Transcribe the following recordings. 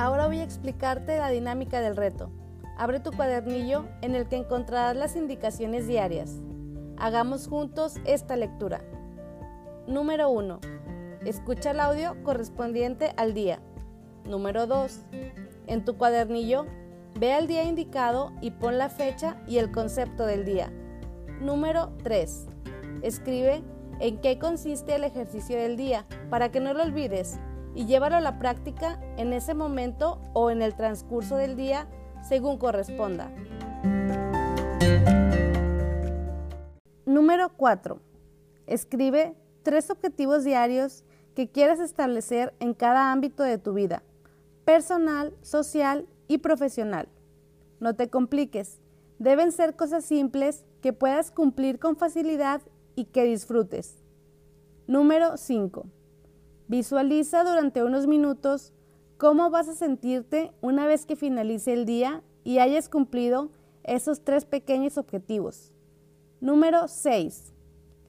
Ahora voy a explicarte la dinámica del reto. Abre tu cuadernillo en el que encontrarás las indicaciones diarias. Hagamos juntos esta lectura. Número 1. Escucha el audio correspondiente al día. Número 2. En tu cuadernillo, ve el día indicado y pon la fecha y el concepto del día. Número 3. Escribe en qué consiste el ejercicio del día para que no lo olvides y llévalo a la práctica en ese momento o en el transcurso del día según corresponda. Número 4. Escribe tres objetivos diarios que quieras establecer en cada ámbito de tu vida, personal, social y profesional. No te compliques, deben ser cosas simples que puedas cumplir con facilidad y que disfrutes. Número 5. Visualiza durante unos minutos cómo vas a sentirte una vez que finalice el día y hayas cumplido esos tres pequeños objetivos. Número 6.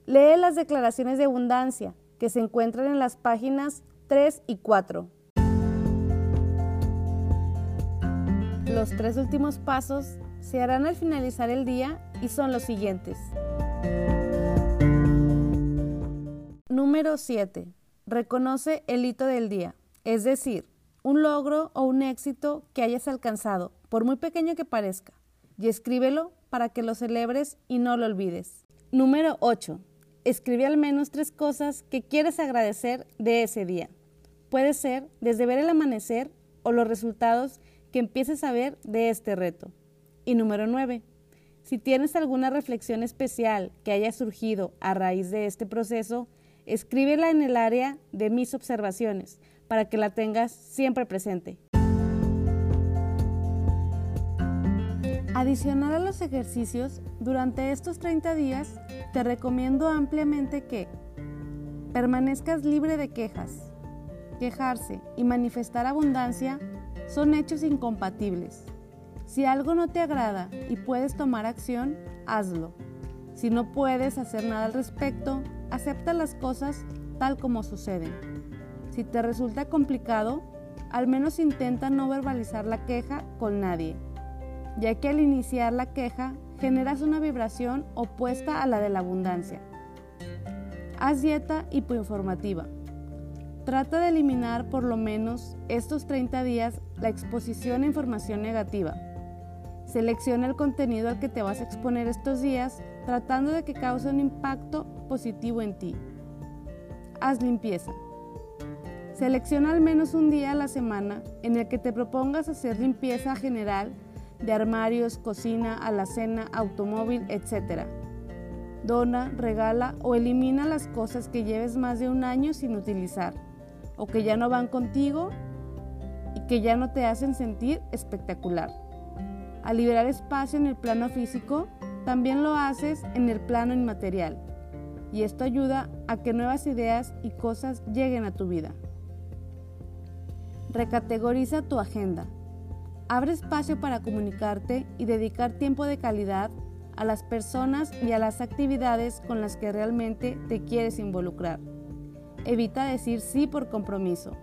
Lee las declaraciones de abundancia que se encuentran en las páginas 3 y 4. Los tres últimos pasos se harán al finalizar el día y son los siguientes. Número 7. Reconoce el hito del día, es decir, un logro o un éxito que hayas alcanzado, por muy pequeño que parezca, y escríbelo para que lo celebres y no lo olvides. Número 8. Escribe al menos tres cosas que quieres agradecer de ese día. Puede ser desde ver el amanecer o los resultados que empieces a ver de este reto. Y número 9. Si tienes alguna reflexión especial que haya surgido a raíz de este proceso, escríbela en el área de mis observaciones para que la tengas siempre presente. Adicional a los ejercicios, durante estos 30 días te recomiendo ampliamente que permanezcas libre de quejas. Quejarse y manifestar abundancia son hechos incompatibles. Si algo no te agrada y puedes tomar acción, hazlo. Si no puedes hacer nada al respecto, acepta las cosas tal como suceden. Si te resulta complicado, al menos intenta no verbalizar la queja con nadie ya que al iniciar la queja generas una vibración opuesta a la de la abundancia. Haz dieta hipoinformativa. Trata de eliminar por lo menos estos 30 días la exposición a información negativa. Selecciona el contenido al que te vas a exponer estos días tratando de que cause un impacto positivo en ti. Haz limpieza. Selecciona al menos un día a la semana en el que te propongas hacer limpieza general de armarios, cocina, alacena, automóvil, etc. Dona, regala o elimina las cosas que lleves más de un año sin utilizar o que ya no van contigo y que ya no te hacen sentir espectacular. Al liberar espacio en el plano físico, también lo haces en el plano inmaterial y esto ayuda a que nuevas ideas y cosas lleguen a tu vida. Recategoriza tu agenda. Abre espacio para comunicarte y dedicar tiempo de calidad a las personas y a las actividades con las que realmente te quieres involucrar. Evita decir sí por compromiso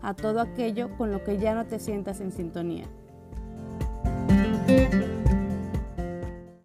a todo aquello con lo que ya no te sientas en sintonía.